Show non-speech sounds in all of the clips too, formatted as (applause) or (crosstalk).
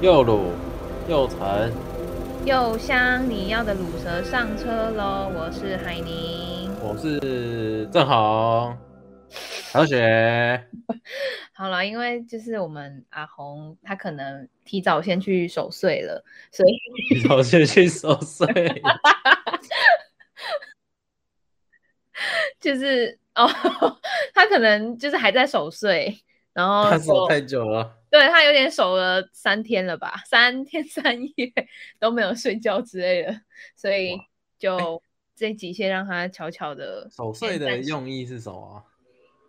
又卤又沉又香，你要的卤蛇上车喽！我是海宁，我是正红，小雪。(laughs) 好了，因为就是我们阿红，他可能提早先去守岁了，所以提早先去守岁，(laughs) 就是哦，(laughs) 他可能就是还在守岁，然后他守太久了。(laughs) 对，他有点守了三天了吧，(laughs) 三天三夜 (laughs) 都没有睡觉之类的，所以就这集先让他悄悄的守岁的用意是什么啊？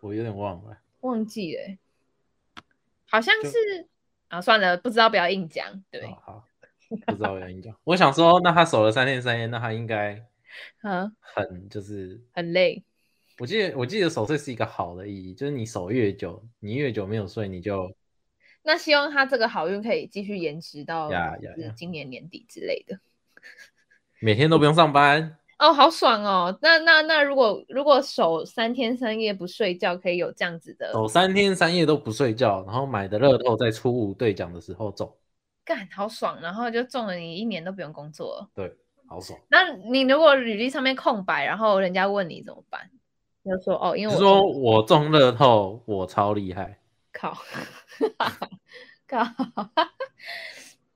我有点忘了，忘记了，好像是啊，算了，不知道，不要硬讲。对，哦、好，不知道不要硬讲。我想说，那他守了三天三夜，那他应该嗯，很就是很累。我记得我记得守岁是一个好的意义，就是你守越久，你越久没有睡，你就。(laughs) 那希望他这个好运可以继续延迟到今年年底之类的。每天都不用上班 (laughs) 哦，好爽哦！那那那如果如果守三天三夜不睡觉，可以有这样子的？守三天三夜都不睡觉，然后买的乐透在初五兑奖的时候中，干好爽！然后就中了，你一年都不用工作。对，好爽。那你如果履历上面空白，然后人家问你怎么办？就说哦，因为我说我中乐透，我超厉害。靠，靠，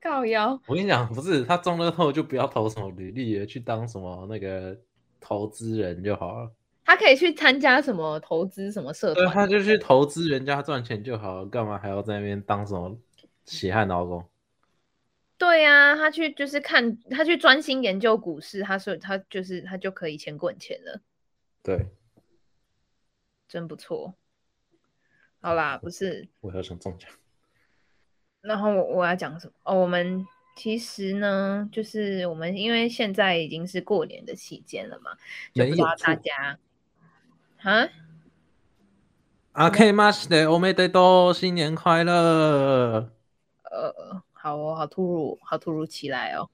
靠腰！我跟你讲，不是他中了后就不要投什么履历，去当什么那个投资人就好了。他可以去参加什么投资什么社团，对，他就去投资人家赚钱就好了，干嘛还要在那边当什么血汗劳工？对呀、啊，他去就是看，他去专心研究股市，他说他就是他就可以钱滚钱了。对，真不错。好啦，不是，我要想中奖。然后我我要讲什么？哦，我们其实呢，就是我们因为现在已经是过年的期间了嘛，就不知道大家啊。あけましておめでとう，新年快乐。呃，好哦，好突如，好突如其来哦。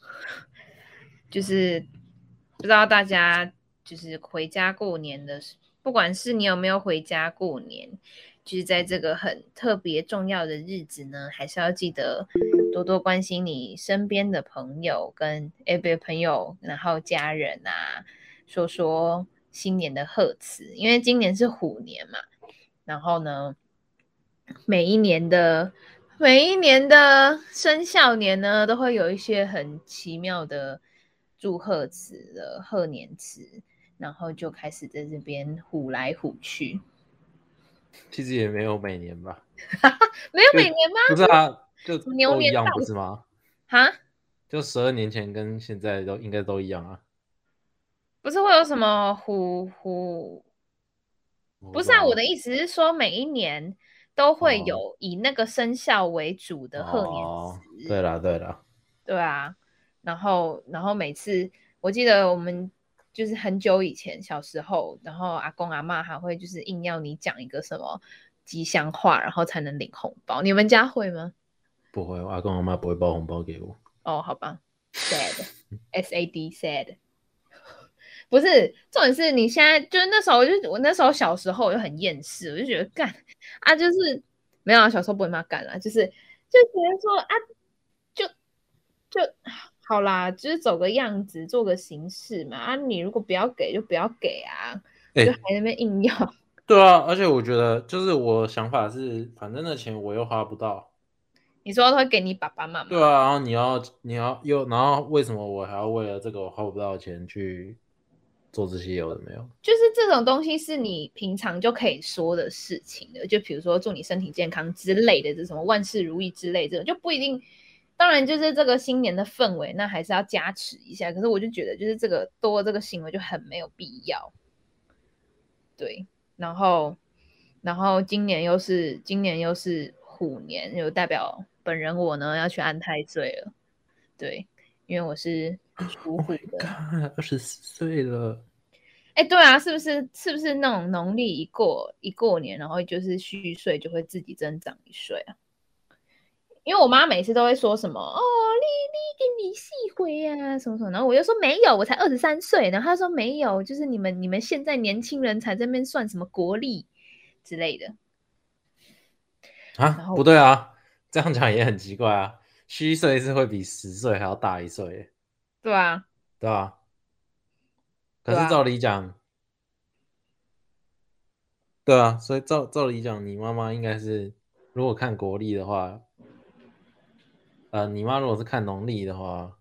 (laughs) 就是不知道大家就是回家过年的时。 不管是你有没有回家过年，就是在这个很特别重要的日子呢，还是要记得多多关心你身边的朋友跟哎，别朋友，然后家人啊，说说新年的贺词，因为今年是虎年嘛。然后呢，每一年的每一年的生肖年呢，都会有一些很奇妙的祝贺词的贺年词。然后就开始在这边虎来虎去，其实也没有每年吧？(laughs) 没有每年吗？不是啊，就都一样不是吗？哈？就十二年前跟现在都应该都一样啊？不是会有什么虎虎？不是啊，我的意思是说每一年都会有以那个生肖为主的贺年词。哦，对啦，对啦，对啊。然后，然后每次我记得我们。就是很久以前小时候，然后阿公阿妈还会就是硬要你讲一个什么吉祥话，然后才能领红包。你们家会吗？不会，我阿公阿妈不会包红包给我。哦，好吧，sad，S (laughs) A D sad，(laughs) 不是重点是你现在就是那时候，我就我那时候小时候我就很厌世，我就觉得干啊，就是没有啊小时候不会骂干了，就是就觉得说啊，就就。好啦，就是走个样子，做个形式嘛。啊，你如果不要给，就不要给啊，欸、就还在那边硬要。(laughs) 对啊，而且我觉得，就是我想法是，反正那钱我又花不到。你说他会给你爸爸妈妈？对啊，然后你要你要又，然后为什么我还要为了这个我花不到的钱去做这些有的没有？就是这种东西是你平常就可以说的事情的，就比如说祝你身体健康之类的，这什么万事如意之类的，这种就不一定。当然，就是这个新年的氛围，那还是要加持一下。可是我就觉得，就是这个多这个行为就很没有必要。对，然后，然后今年又是今年又是虎年，又代表本人我呢要去安太岁了。对，因为我是属虎的，二十四岁了。哎，对啊，是不是是不是那种农历一过一过年，然后就是虚岁就会自己增长一岁啊？因为我妈每次都会说什么哦，你你给你细回呀，什么什么，然后我就说没有，我才二十三岁。然后她说没有，就是你们你们现在年轻人才在那边算什么国力之类的啊？不对啊，这样讲也很奇怪啊，虚岁是会比实岁还要大一岁。对啊，对啊。可是照理讲，对啊，对啊，所以照照理讲，你妈妈应该是，如果看国力的话，呃，你妈如果是看农历的话，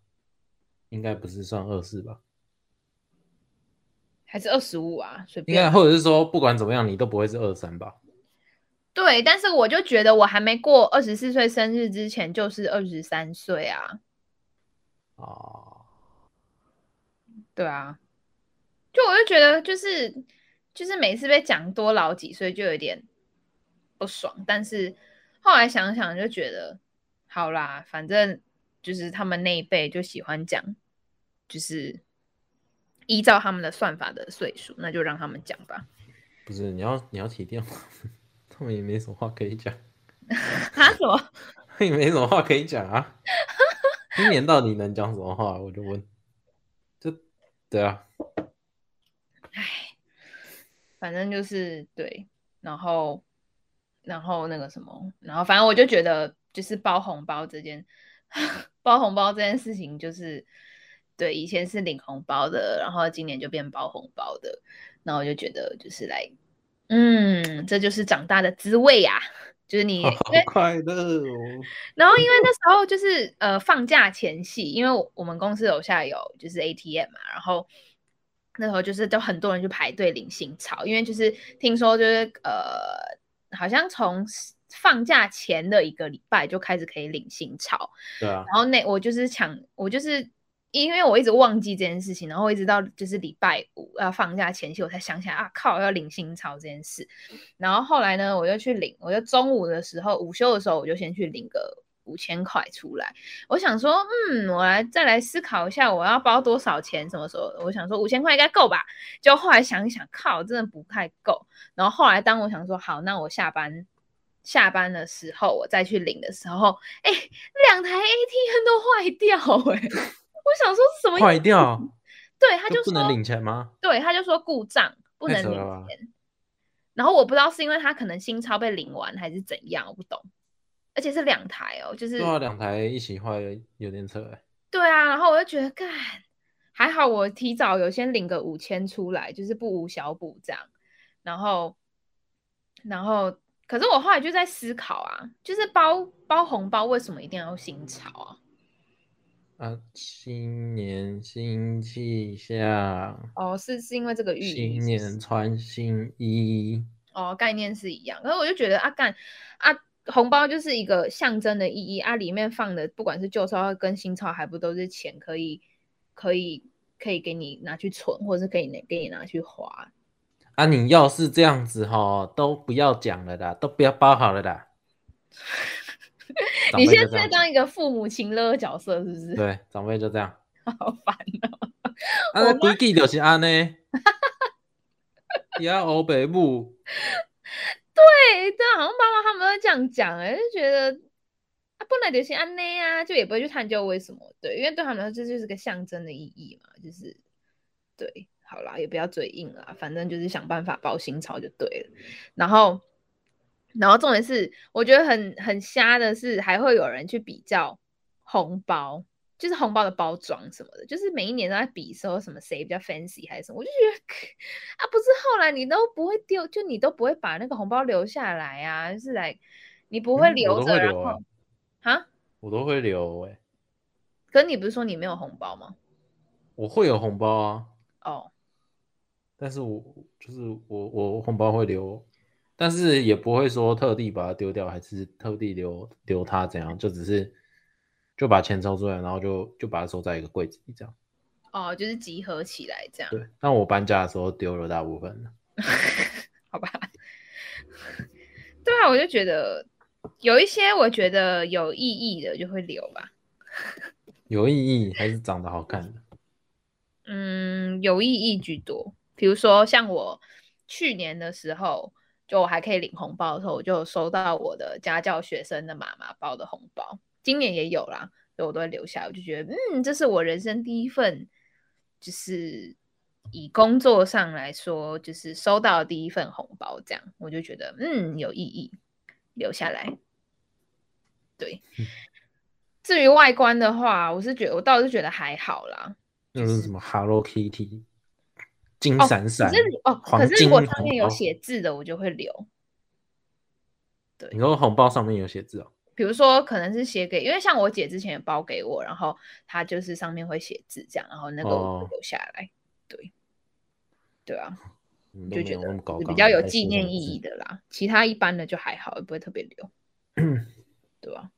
应该不是算二四吧？还是二十五啊？随便。应该，或者是说，不管怎么样，你都不会是二三吧？对，但是我就觉得我还没过二十四岁生日之前，就是二十三岁啊。哦，对啊。就我就觉得就是就是每次被讲多老几岁就有点不爽，但是后来想想就觉得好啦，反正就是他们那一辈就喜欢讲，就是依照他们的算法的岁数，那就让他们讲吧。不是你要你要提电话，他们也没什么话可以讲。(laughs) 他什么？(laughs) 也没什么话可以讲啊。(laughs) 今年到底能讲什么话？我就问。就对啊。唉，反正就是对，然后，然后那个什么，然后反正我就觉得，就是包红包这件，(laughs) 包红包这件事情，就是对，以前是领红包的，然后今年就变包红包的，然后我就觉得，就是来，嗯，这就是长大的滋味呀，就是你 (laughs) 好快乐哦。(laughs) 然后因为那时候就是呃放假前夕，因为我们公司楼下有就是 ATM 嘛，然后。那时候就是都很多人去排队领新钞，因为就是听说就是呃，好像从放假前的一个礼拜就开始可以领新钞。对啊。然后那我就是抢，我就是因为我一直忘记这件事情，然后一直到就是礼拜五要放假前夕，我才想起来啊，靠，要领新钞这件事。然后后来呢，我就去领，我就中午的时候午休的时候，我就先去领个。五千块出来，我想说，嗯，我来再来思考一下，我要包多少钱？什么时候？我想说五千块应该够吧？就后来想一想，靠，真的不太够。然后后来当我想说，好，那我下班下班的时候，我再去领的时候，哎，两台 ATM (laughs) 都坏掉，哎，我想说什么坏掉？对，他就说不能领钱吗？对，他就说故障不能领钱。然后我不知道是因为他可能新钞被领完还是怎样，我不懂。而且是两台哦，就是对啊，两台一起坏有点扯哎。对啊，然后我就觉得，干还好，我提早有先领个五千出来，就是不无小补这样。然后，然后，可是我后来就在思考啊，就是包包红包为什么一定要新钞啊？啊，新年新气象。哦，是是因为这个寓意。新年穿新衣。哦，概念是一样，可是我就觉得啊，干啊。红包就是一个象征的意义啊，里面放的不管是旧钞跟新钞，还不都是钱，可以可以可以给你拿去存，或者是可以给你拿去花。啊，你要是这样子哈，都不要讲了啦，都不要包好了啦。(laughs) 你现在在当一个父母亲勒角色是不是？对，长辈就这样。(laughs) 好烦哦。(laughs) 啊，规矩就是安呢。要欧北部。对，对，好像爸妈他们都这样讲，哎，就觉得啊，本来就是安内啊，就也不会去探究为什么，对，因为对他们来说这就是个象征的意义嘛，就是对，好啦，也不要嘴硬啦，反正就是想办法包新钞就对了。然后，然后重点是，我觉得很很瞎的是，还会有人去比较红包。就是红包的包装什么的，就是每一年都在比说什么谁比较 fancy 还是什么，我就觉得 (laughs) 啊，不是后来你都不会丢，就你都不会把那个红包留下来啊，就是来你不会留着，然后啊，我都会留哎、欸。可你不是说你没有红包吗？我会有红包啊。哦。但是我就是我我红包会留，但是也不会说特地把它丢掉，还是特地留留它怎样，就只是。就把钱抽出来，然后就就把它收在一个柜子里，这样。哦，就是集合起来这样。对，但我搬家的时候丢了大部分了。(laughs) 好吧。(laughs) 对啊，我就觉得有一些我觉得有意义的就会留吧。(laughs) 有意义还是长得好看的？嗯，有意义居多。比如说像我去年的时候，就我还可以领红包的时候，我就收到我的家教学生的妈妈包的红包。今年也有啦，所以我都会留下。我就觉得，嗯，这是我人生第一份，就是以工作上来说，就是收到第一份红包，这样我就觉得，嗯，有意义，留下来。对。至于外观的话，我是觉得我倒是觉得还好啦。那是什么 Hello Kitty，金闪闪。可是哦，可是如果上面有写字的，我就会留。对，你说红包上面有写字哦？比如说可能是写给，因为像我姐之前也包给我，然后她就是上面会写字这样，然后那个留下来。哦、对，对啊，就觉得比较有纪念意义的啦。其他一般的就还好，也不会特别留。(clears throat) 对吧、啊？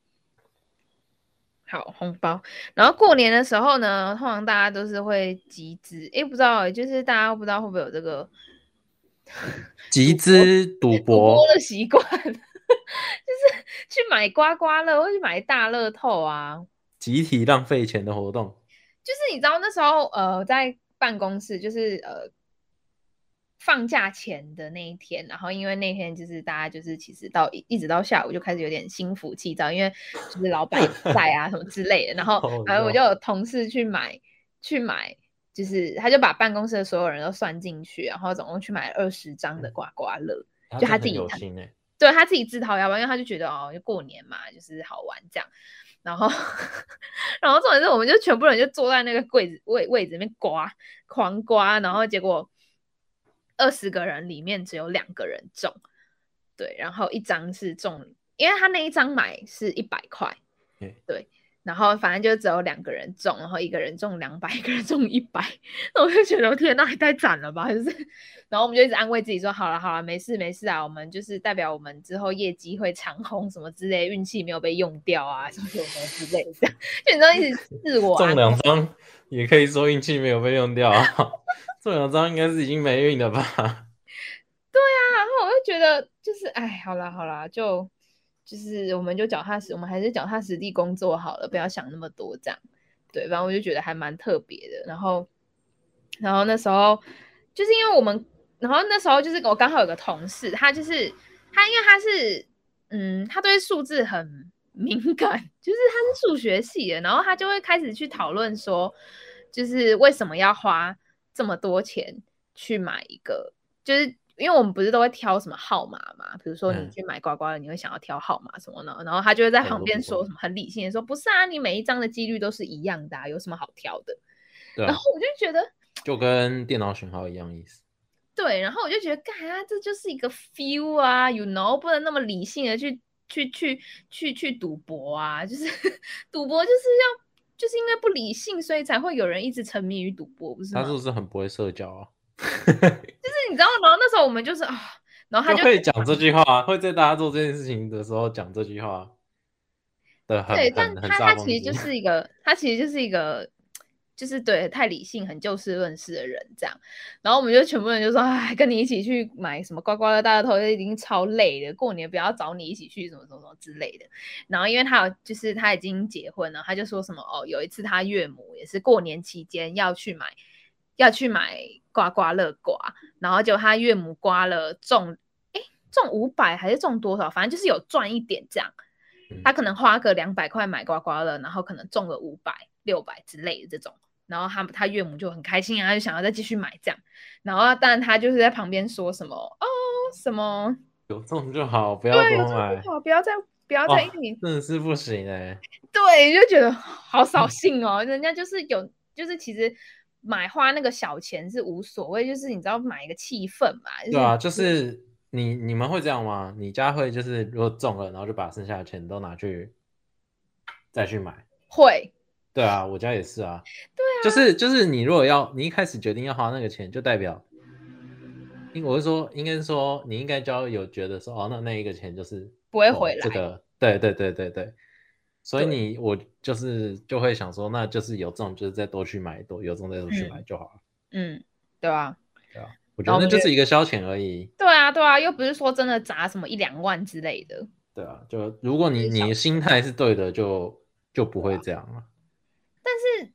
好红包，然后过年的时候呢，通常大家都是会集资，哎，不知道，就是大家不知道会不会有这个 (laughs) 集资赌博的习惯，就是去买刮刮乐或去买大乐透啊，集体浪费钱的活动。就是你知道那时候，呃，在办公室，就是呃。放假前的那一天，然后因为那天就是大家就是其实到一一直到下午就开始有点心浮气躁，因为就是老板在啊什么之类的，然后然后我就有同事去买去买，就是他就把办公室的所有人都算进去，然后总共去买了二十张的刮刮乐，嗯、就他自己他对他自己自掏腰包，因为他就觉得哦，就过年嘛，就是好玩这样，然后 (laughs) 然后重点是我们就全部人就坐在那个柜子位位置里面刮狂刮，然后结果。二十个人里面只有两个人中，对，然后一张是中，因为他那一张买是一百块，对，然后反正就只有两个人中，然后一个人中两百，一个人中一百，那我就觉得天，那也太惨了吧，就是，然后我们就一直安慰自己说，好了好了，没事没事啊，我们就是代表我们之后业绩会长红什么之类，运气没有被用掉啊，什么什么之类的，(laughs) 就你知道一直自我中两张也可以说运气没有被用掉啊。这两张应该是已经没运了吧？对啊，然后我就觉得就是，哎，好啦好啦，就就是我们就脚踏实，我们还是脚踏实地工作好了，不要想那么多这样。对，反正我就觉得还蛮特别的。然后，然后那时候就是因为我们，然后那时候就是我刚好有个同事，他就是他，因为他是嗯，他对数字很敏感，就是他是数学系的，然后他就会开始去讨论说，就是为什么要花。这么多钱去买一个，就是因为我们不是都会挑什么号码嘛？比如说你去买刮刮乐，你会想要挑号码什么的，然后他就会在旁边说什么很理性的说，不是啊，你每一张的几率都是一样的啊，有什么好挑的？然后我就觉得，就跟电脑选号一样意思。对，然后我就觉得，干啊，这就是一个 feel 啊，you know，不能那么理性的去去去去去赌博啊，就是 (laughs) 赌博就是要。就是因为不理性，所以才会有人一直沉迷于赌博，不是吗？他是不是很不会社交啊？(laughs) 就是你知道，然后那时候我们就是啊，然后他就，就会讲这句话，会在大家做这件事情的时候讲这句话。对，对，但他他其实就 (laughs) 是一个，他其实就是一个。就是对太理性、很就事论事的人这样，然后我们就全部人就说：“哎，跟你一起去买什么刮刮乐、大乐透，已经超累的。过年不要找你一起去，什么什么什么之类的。”然后因为他有，就是他已经结婚了，他就说什么：“哦，有一次他岳母也是过年期间要去买，要去买刮刮乐刮，然后就他岳母刮了中，哎，中五百还是中多少？反正就是有赚一点这样。他可能花个两百块买刮刮乐，然后可能中了五百、六百之类的这种。”然后他他岳母就很开心啊，就想要再继续买这样。然后，但他就是在旁边说什么哦，什么有中就好，不要多买，好，不要再不要再，你真的是不行哎。对，就觉得好扫兴哦。人家就是有，就是其实买花那个小钱是无所谓，就是你知道买一个气氛嘛。对啊，就是你你们会这样吗？你家会就是如果中了，然后就把剩下的钱都拿去再去买？会。对啊，我家也是啊。对啊，就是就是你如果要你一开始决定要花那个钱，就代表，因我是说，应该是说你应该就要有觉得说，哦，那那一个钱就是不会回来。这个，对对对对对。所以你我就是就会想说，那就是有这种就是再多去买多，有这种再多去买就好了。嗯，对啊，对啊，我觉得那就是一个消遣而已。对啊，对啊，又不是说真的砸什么一两万之类的。对啊，就如果你你心态是对的，就就不会这样了。但是，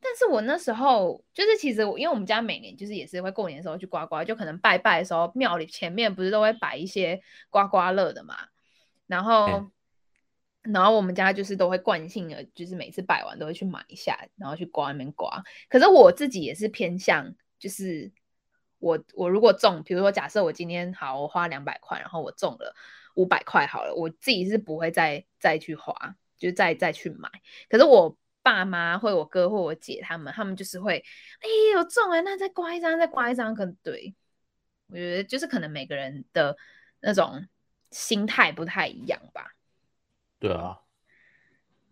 但是我那时候就是，其实我因为我们家每年就是也是会过年的时候去刮刮，就可能拜拜的时候庙里前面不是都会摆一些刮刮乐的嘛，然后，嗯、然后我们家就是都会惯性的，就是每次摆完都会去买一下，然后去刮那边刮。可是我自己也是偏向，就是我我如果中，比如说假设我今天好，我花两百块，然后我中了，五百块好了，我自己是不会再再去花，就再再去买。可是我爸妈或我哥或我姐他们，他们就是会，哎，有中哎，那再刮一张，再刮一张，可能对。我觉得就是可能每个人的那种心态不太一样吧。对啊，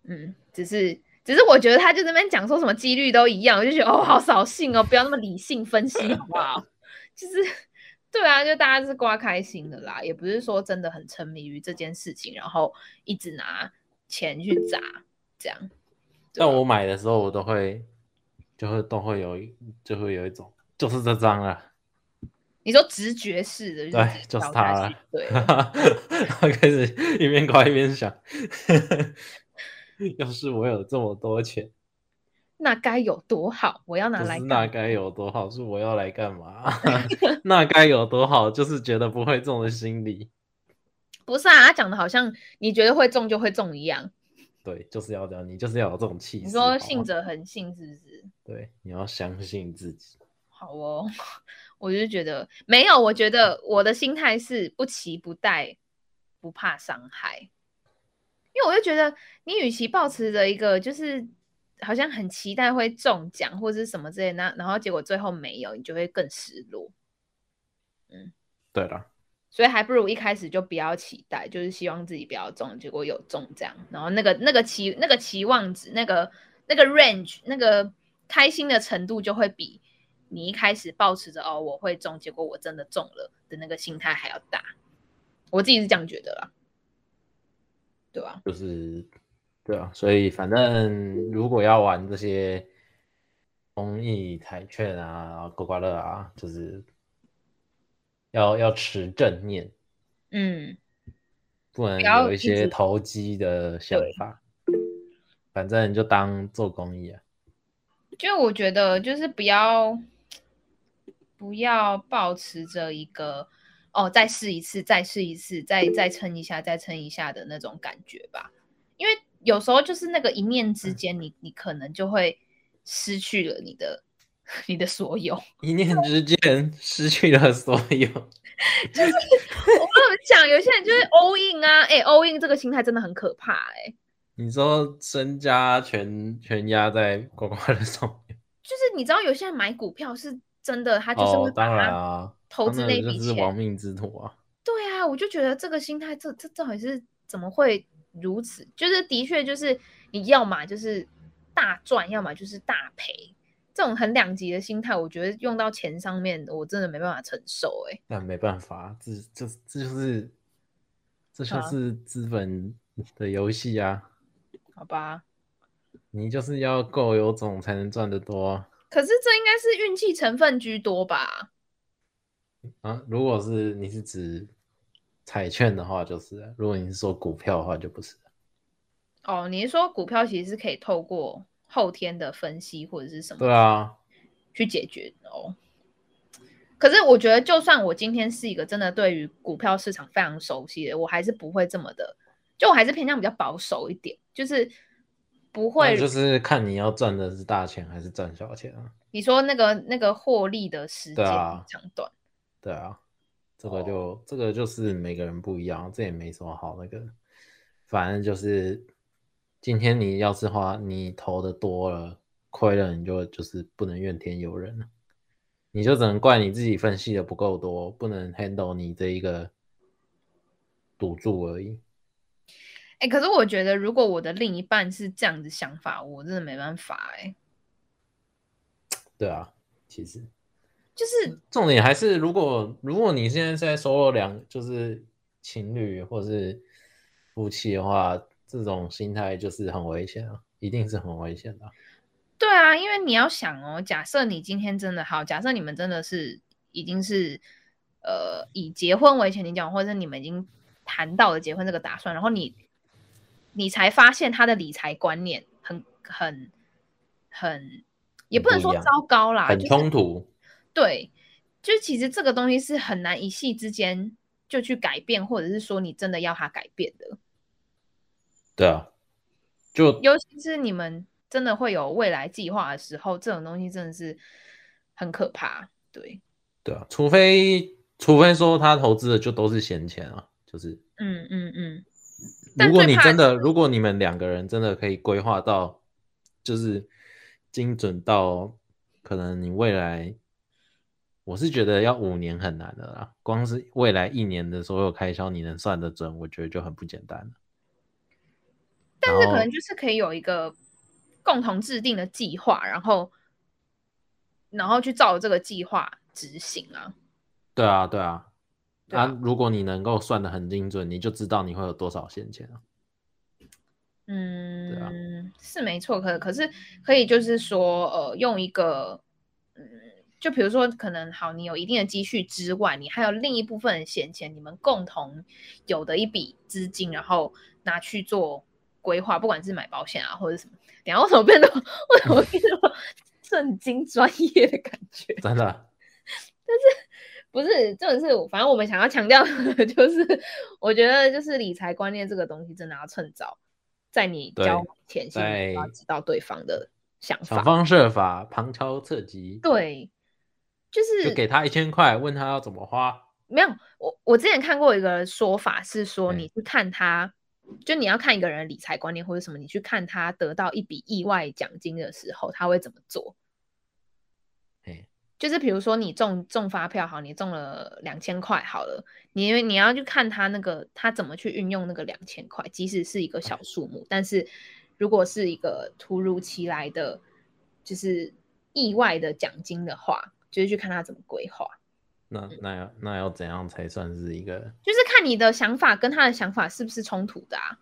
嗯，只是只是我觉得他就那边讲说什么几率都一样，我就觉得哦，好扫兴哦，不要那么理性分析好不好？(laughs) 就是对啊，就大家是刮开心的啦，也不是说真的很沉迷于这件事情，然后一直拿钱去砸这样。但我买的时候，我都会就会都会有一就会有一种就是这张啊。你说直觉式的，对，就是他了。对，(laughs) 他开始一边刮一边想，(laughs) 要是我有这么多钱，(laughs) 那该有多好！我要拿来，那该有多好？是我要来干嘛？那该有多好？就是觉得不会中的心理。不是啊，他讲的好像你觉得会中就会中一样。对，就是要这样，你就是要有这种气势。你说信者恒信，是不是？对，你要相信自己。好哦。(laughs) 我就觉得没有，我觉得我的心态是不期不待，不怕伤害。因为我就觉得，你与其抱持着一个就是好像很期待会中奖或者是什么之类的，那然后结果最后没有，你就会更失落。嗯，对了，所以还不如一开始就不要期待，就是希望自己不要中，结果有中这样，然后那个那个期那个期望值，那个那个 range，那个开心的程度就会比。你一开始抱持着哦，我会中，结果我真的中了的那个心态还要大，我自己是这样觉得啦，对吧？就是，对啊，所以反正如果要玩这些公益彩券啊、刮刮乐啊，就是要要持正念，嗯，不能有一些投机的想法，反正就当做公益啊。就我觉得，就是不要。不要保持着一个哦，再试一次，再试一次，再再撑一下，再撑一下的那种感觉吧。因为有时候就是那个一念之间，你你可能就会失去了你的 (laughs) 你的所有。一念之间失去了所有，(laughs) 就是我跟你讲，有些人就是 all in 啊，哎，all in 这个心态真的很可怕哎。你说身家全全压在刮刮乐上面，就是你知道有些人买股票是。真的，他就是会把他投资那笔钱，就是亡命之徒啊！对啊，我就觉得这个心态，这这到底是怎么会如此？就是的确，就是你要么就是大赚，要么就是大赔，这种很两极的心态，我觉得用到钱上面，我真的没办法承受哎、欸。那没办法，这这这就是这就是资本 (laughs) 的游戏啊！好吧，你就是要够有种才能赚得多。可是这应该是运气成分居多吧？啊，如果是你是指彩券的话，就是；如果你是说股票的话，就不是。哦，你是说股票其实是可以透过后天的分析或者是什么？对啊，去解决哦。可是我觉得，就算我今天是一个真的对于股票市场非常熟悉的，我还是不会这么的，就我还是偏向比较保守一点，就是。不会，就是看你要赚的是大钱还是赚小钱啊？你说那个那个获利的时间长短？对啊，这个就、哦、这个就是每个人不一样，这也没什么好那个，反正就是今天你要是花你投的多了亏了，你就就是不能怨天尤人了，你就只能怪你自己分析的不够多，不能 handle 你这一个赌注而已。哎、欸，可是我觉得，如果我的另一半是这样子想法，我真的没办法哎、欸。对啊，其实就是重点还是，如果如果你现在在收两就是情侣或是夫妻的话，这种心态就是很危险啊，一定是很危险的、啊。对啊，因为你要想哦，假设你今天真的好，假设你们真的是已经是呃以结婚为前提讲，或者你们已经谈到了结婚这个打算，然后你。你才发现他的理财观念很很很，也不能说糟糕啦，很冲突。就是、对，就其实这个东西是很难一夕之间就去改变，或者是说你真的要他改变的。对啊，就尤其是你们真的会有未来计划的时候，这种东西真的是很可怕。对，对啊，除非除非说他投资的就都是闲钱啊。就是，嗯嗯嗯。如果你真的，如果你们两个人真的可以规划到，就是精准到，可能你未来，我是觉得要五年很难的啦。光是未来一年的所有开销，你能算得准，我觉得就很不简单了。但是可能就是可以有一个共同制定的计划，然后，然后去照这个计划执行啊。对啊，对啊。那、啊、如果你能够算得很精准，你就知道你会有多少闲钱啊。嗯，对啊，是没错。可可是可以就是说，呃，用一个，嗯，就比如说，可能好，你有一定的积蓄之外，你还有另一部分闲钱，你们共同有的一笔资金，然后拿去做规划，不管是买保险啊，或者什么。等下为什么变得为什么变得 (laughs) 正经专业的感觉？真的，(laughs) 但是。不是，这种是反正我们想要强调的就是，我觉得就是理财观念这个东西，真的要趁早，在你交往前先要知道对方的想法，想方设法旁敲侧击。对，就是就给他一千块，问他要怎么花。没有，我我之前看过一个说法是说，你去看他，就你要看一个人理财观念或者什么，你去看他得到一笔意外奖金的时候，他会怎么做。就是比如说你中中发票好，你中了两千块好了，你因为你要去看他那个他怎么去运用那个两千块，即使是一个小数目，但是如果是一个突如其来的就是意外的奖金的话，就是去看他怎么规划。那那要那要怎样才算是一个？就是看你的想法跟他的想法是不是冲突的啊？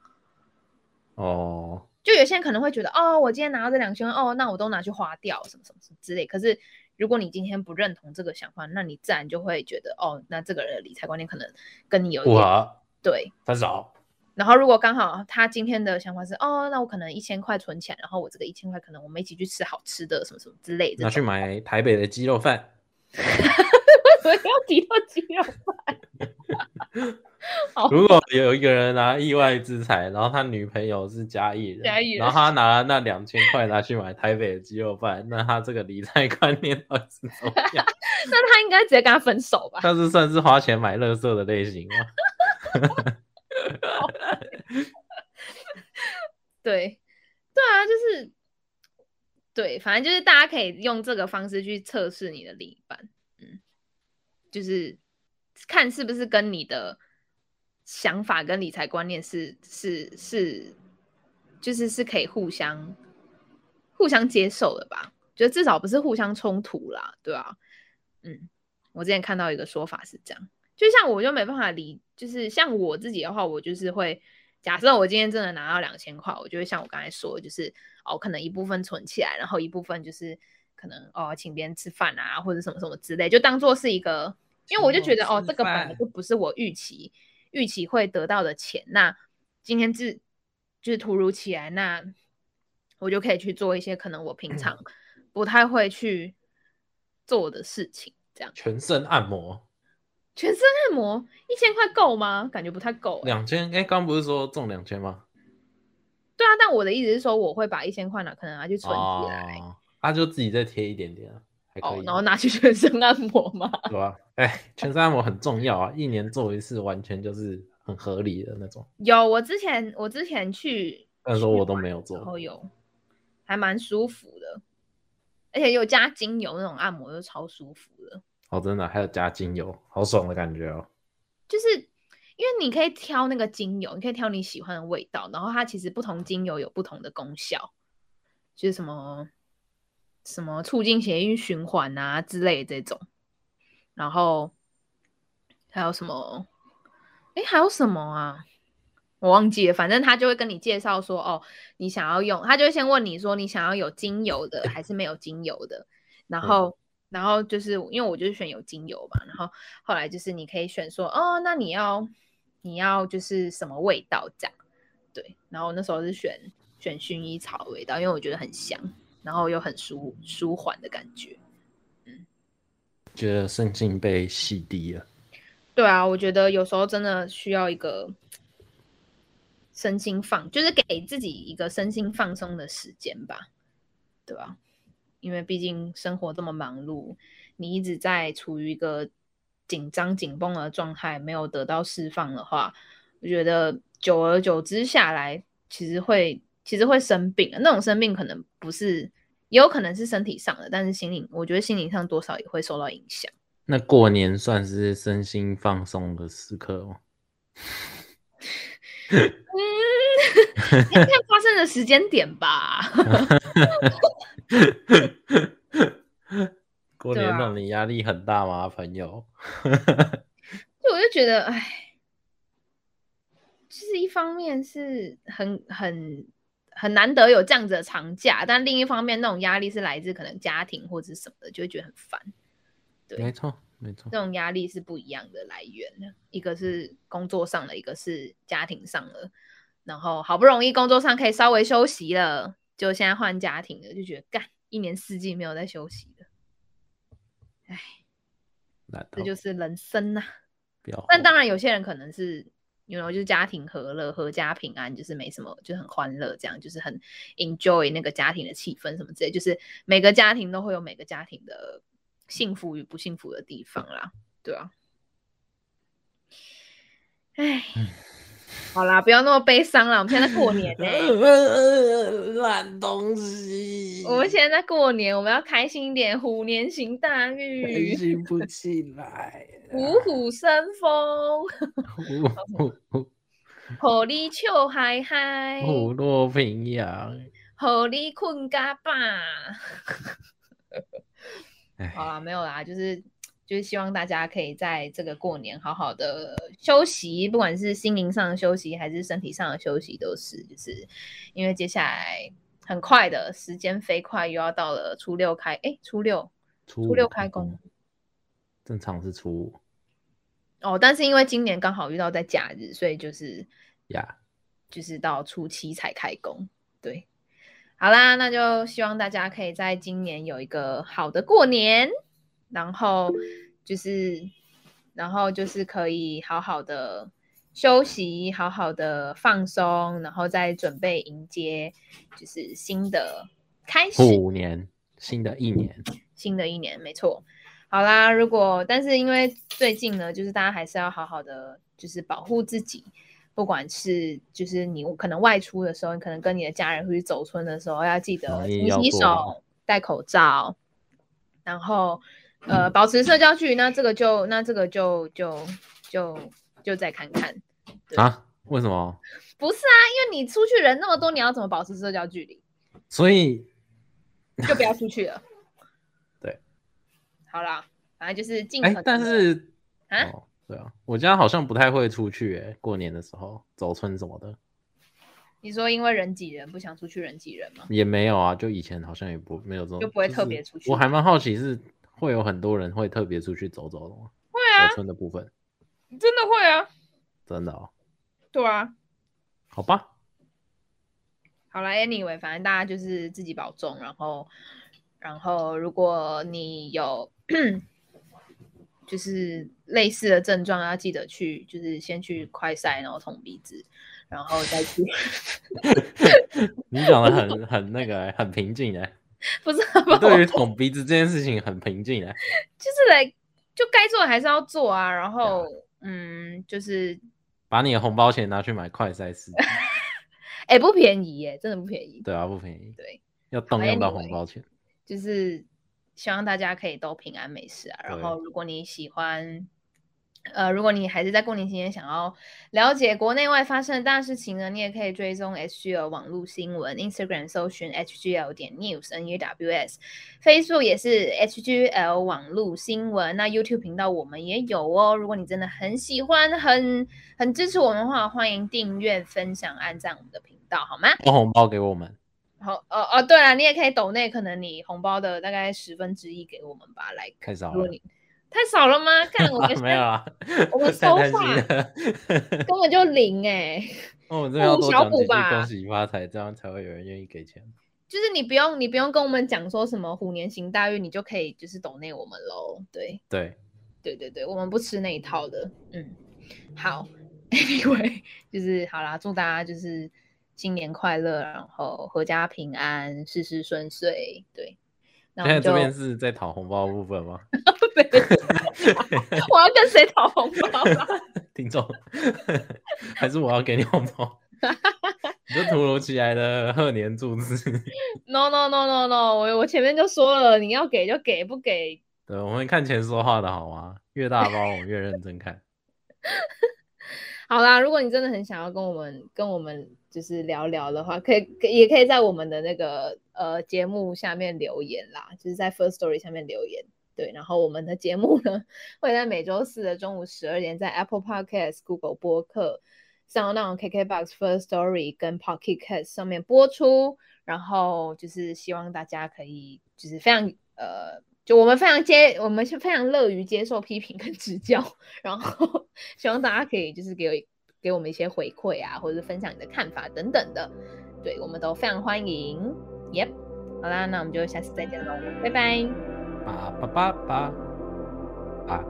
哦，就有些人可能会觉得，哦，我今天拿到这两千，哦，那我都拿去花掉，什么什么什么之类，可是。如果你今天不认同这个想法，那你自然就会觉得，哦，那这个人的理财观念可能跟你有一点哇对分手。然后如果刚好他今天的想法是，哦，那我可能一千块存钱，然后我这个一千块可能我们一起去吃好吃的什么什么之类的，拿去买台北的鸡肉饭。(laughs) (laughs) 我要提到鸡肉饭。(laughs) 如果有一个人拿意外之财，然后他女朋友是嘉义人，嘉义人，然后他拿了那两千块拿去买台北的鸡肉饭，那他这个理财观念到底是怎么样？(laughs) 那他应该直接跟他分手吧？他是算是花钱买乐色的类型吗？对，对啊，就是对，反正就是大家可以用这个方式去测试你的另一半，嗯，就是看是不是跟你的。想法跟理财观念是是是，就是是可以互相互相接受的吧？觉得至少不是互相冲突啦，对吧？嗯，我之前看到一个说法是这样，就像我就没办法理，就是像我自己的话，我就是会假设我今天真的拿到两千块，我就会像我刚才说，就是哦，可能一部分存起来，然后一部分就是可能哦，请别人吃饭啊，或者什么什么之类，就当做是一个，因为我就觉得哦，这个本来就不是我预期。预期会得到的钱，那今天是就是突如其来，那我就可以去做一些可能我平常 (clears throat) 不太会去做的事情，这样。全身按摩，全身按摩一千块够吗？感觉不太够。两千？哎，刚不是说中两千吗？对啊，但我的意思是说，我会把一千块拿可能拿去存起来，他、哦、就自己再贴一点点啊。哦，然后拿去全身按摩嘛？(laughs) 对吧？哎，全身按摩很重要啊，一年做一次，完全就是很合理的那种。有，我之前我之前去，但是我都没有做。然后有，还蛮舒服的，而且有加精油那种按摩，就超舒服的。哦，真的，还有加精油，好爽的感觉哦。就是因为你可以挑那个精油，你可以挑你喜欢的味道，然后它其实不同精油有不同的功效，就是什么。什么促进血液循环啊之类的这种，然后还有什么？哎，还有什么啊？我忘记了。反正他就会跟你介绍说，哦，你想要用，他就会先问你说，你想要有精油的还是没有精油的？然后，嗯、然后就是因为我就是选有精油嘛，然后后来就是你可以选说，哦，那你要你要就是什么味道这样？对，然后那时候是选选薰衣草的味道，因为我觉得很香。然后又很舒舒缓的感觉，嗯，觉得身心被洗涤了。对啊，我觉得有时候真的需要一个身心放，就是给自己一个身心放松的时间吧，对吧？因为毕竟生活这么忙碌，你一直在处于一个紧张紧绷的状态没有得到释放的话，我觉得久而久之下来，其实会其实会生病。那种生病可能不是，也有可能是身体上的，但是心理，我觉得心理上多少也会受到影响。那过年算是身心放松的时刻吗？嗯，(laughs) 看发生的时间点吧。(laughs) 过年让你压力很大吗，啊、朋友？(laughs) 就我就觉得，哎，其实一方面是很很很难得有这样子的长假，但另一方面，那种压力是来自可能家庭或者什么的，就会觉得很烦。对，没错，没错，这种压力是不一样的来源，一个是工作上的，一个是家庭上的。然后好不容易工作上可以稍微休息了，就现在换家庭了，就觉得干一年四季没有在休息了。哎，这就是人生呐、啊。但当然，有些人可能是，因为就是家庭和乐、阖家平安，就是没什么，就很欢乐，这样就是很 enjoy 那个家庭的气氛什么之类。就是每个家庭都会有每个家庭的幸福与不幸福的地方啦，对啊。哎。好啦，不要那么悲伤了。我们现在在过年呢、欸，烂东西。我们现在在过年，我们要开心一点。虎年行大运，开心不起来。虎虎生风，(laughs) 虎里笑嗨嗨，虎落平阳，虎里困嘎巴。好啦，没有啦，就是。就是希望大家可以在这个过年好好的休息，不管是心灵上的休息还是身体上的休息，都是就是因为接下来很快的时间飞快，又要到了初六开，哎，初六，初六开工，正常是初五。哦，但是因为今年刚好遇到在假日，所以就是呀.就是到初七才开工。对，好啦，那就希望大家可以在今年有一个好的过年。然后就是，然后就是可以好好的休息，好好的放松，然后再准备迎接就是新的开始。五年，新的一年，新的一年，没错。好啦，如果但是因为最近呢，就是大家还是要好好的，就是保护自己，不管是就是你可能外出的时候，你可能跟你的家人出去走村的时候，要记得勤洗手、戴口罩，然后。呃，保持社交距离，那这个就那这个就就就就再看看啊？为什么？不是啊，因为你出去人那么多，你要怎么保持社交距离？所以 (laughs) 就不要出去了。(laughs) 对，好啦，反正就是尽可能、欸。但是啊、哦，对啊，我家好像不太会出去，哎，过年的时候走村什么的。你说因为人挤人，不想出去人挤人吗？也没有啊，就以前好像也不没有这种，就不会特别出去。我还蛮好奇是。会有很多人会特别出去走走的吗？会啊，走春的部分，真的会啊，真的哦。对啊，好吧，好了，Anyway，反正大家就是自己保重，然后，然后如果你有就是类似的症状，要记得去，就是先去快筛，然后捅鼻子，然后再去。(laughs) 你讲的很很那个，很平静哎。(laughs) 不是，对于捅鼻子这件事情很平静啊，(laughs) 就是来就该做的还是要做啊，然后嗯，就是把你的红包钱拿去买快筛试剂，哎、(laughs) 欸，不便宜耶，真的不便宜，对啊，不便宜，对，要动用到红包钱，就是希望大家可以都平安没事啊，然后如果你喜欢。呃，如果你还是在过年期间想要了解国内外发生的大事情呢，你也可以追踪 HGL 网络新闻，Instagram 搜寻 HGL 点 News N U W S，Facebook 也是 HGL 网络新闻。那 YouTube 频道我们也有哦。如果你真的很喜欢、很很支持我们的话，欢迎订阅、分享、按赞我们的频道，好吗？发红包给我们。好，哦哦，对了，你也可以抖内，可能你红包的大概十分之一给我们吧，来。太少了。太少了吗？(laughs) 看我们没有啊，我们收话根本就零哎、欸。那我 (laughs) 这边要多讲几句恭喜发财，这样才会有人愿意给钱。就是你不用，你不用跟我们讲说什么虎年行大运，你就可以就是懂内我们喽。对对对对对，我们不吃那一套的。嗯，好，Anyway，(laughs) 就是好啦，祝大家就是新年快乐，然后阖家平安，事事顺遂。对。现在这边是在讨红包的部分吗？(laughs) (laughs) 我要跟谁讨红包？(laughs) 听众，还是我要给你红包？你就突如其来的贺年祝词？No No No No No，我我前面就说了，你要给就给，不给。对，我们看钱说话的好吗？越大包我们越认真看。好啦，如果你真的很想要跟我们跟我们就是聊聊的话，可以可也可以在我们的那个呃节目下面留言啦，就是在 First Story 下面留言。对，然后我们的节目呢会在每周四的中午十二点在 Apple Podcast、Google 播客、Sound、KKBox、First Story 跟 Pocket Cast 上面播出。然后就是希望大家可以就是非常呃，就我们非常接，我们是非常乐于接受批评跟指教。(laughs) 然后希望大家可以就是给我给我们一些回馈啊，或者是分享你的看法等等的。对，我们都非常欢迎。Yep，好啦，那我们就下次再见喽，拜拜。八八八八啊！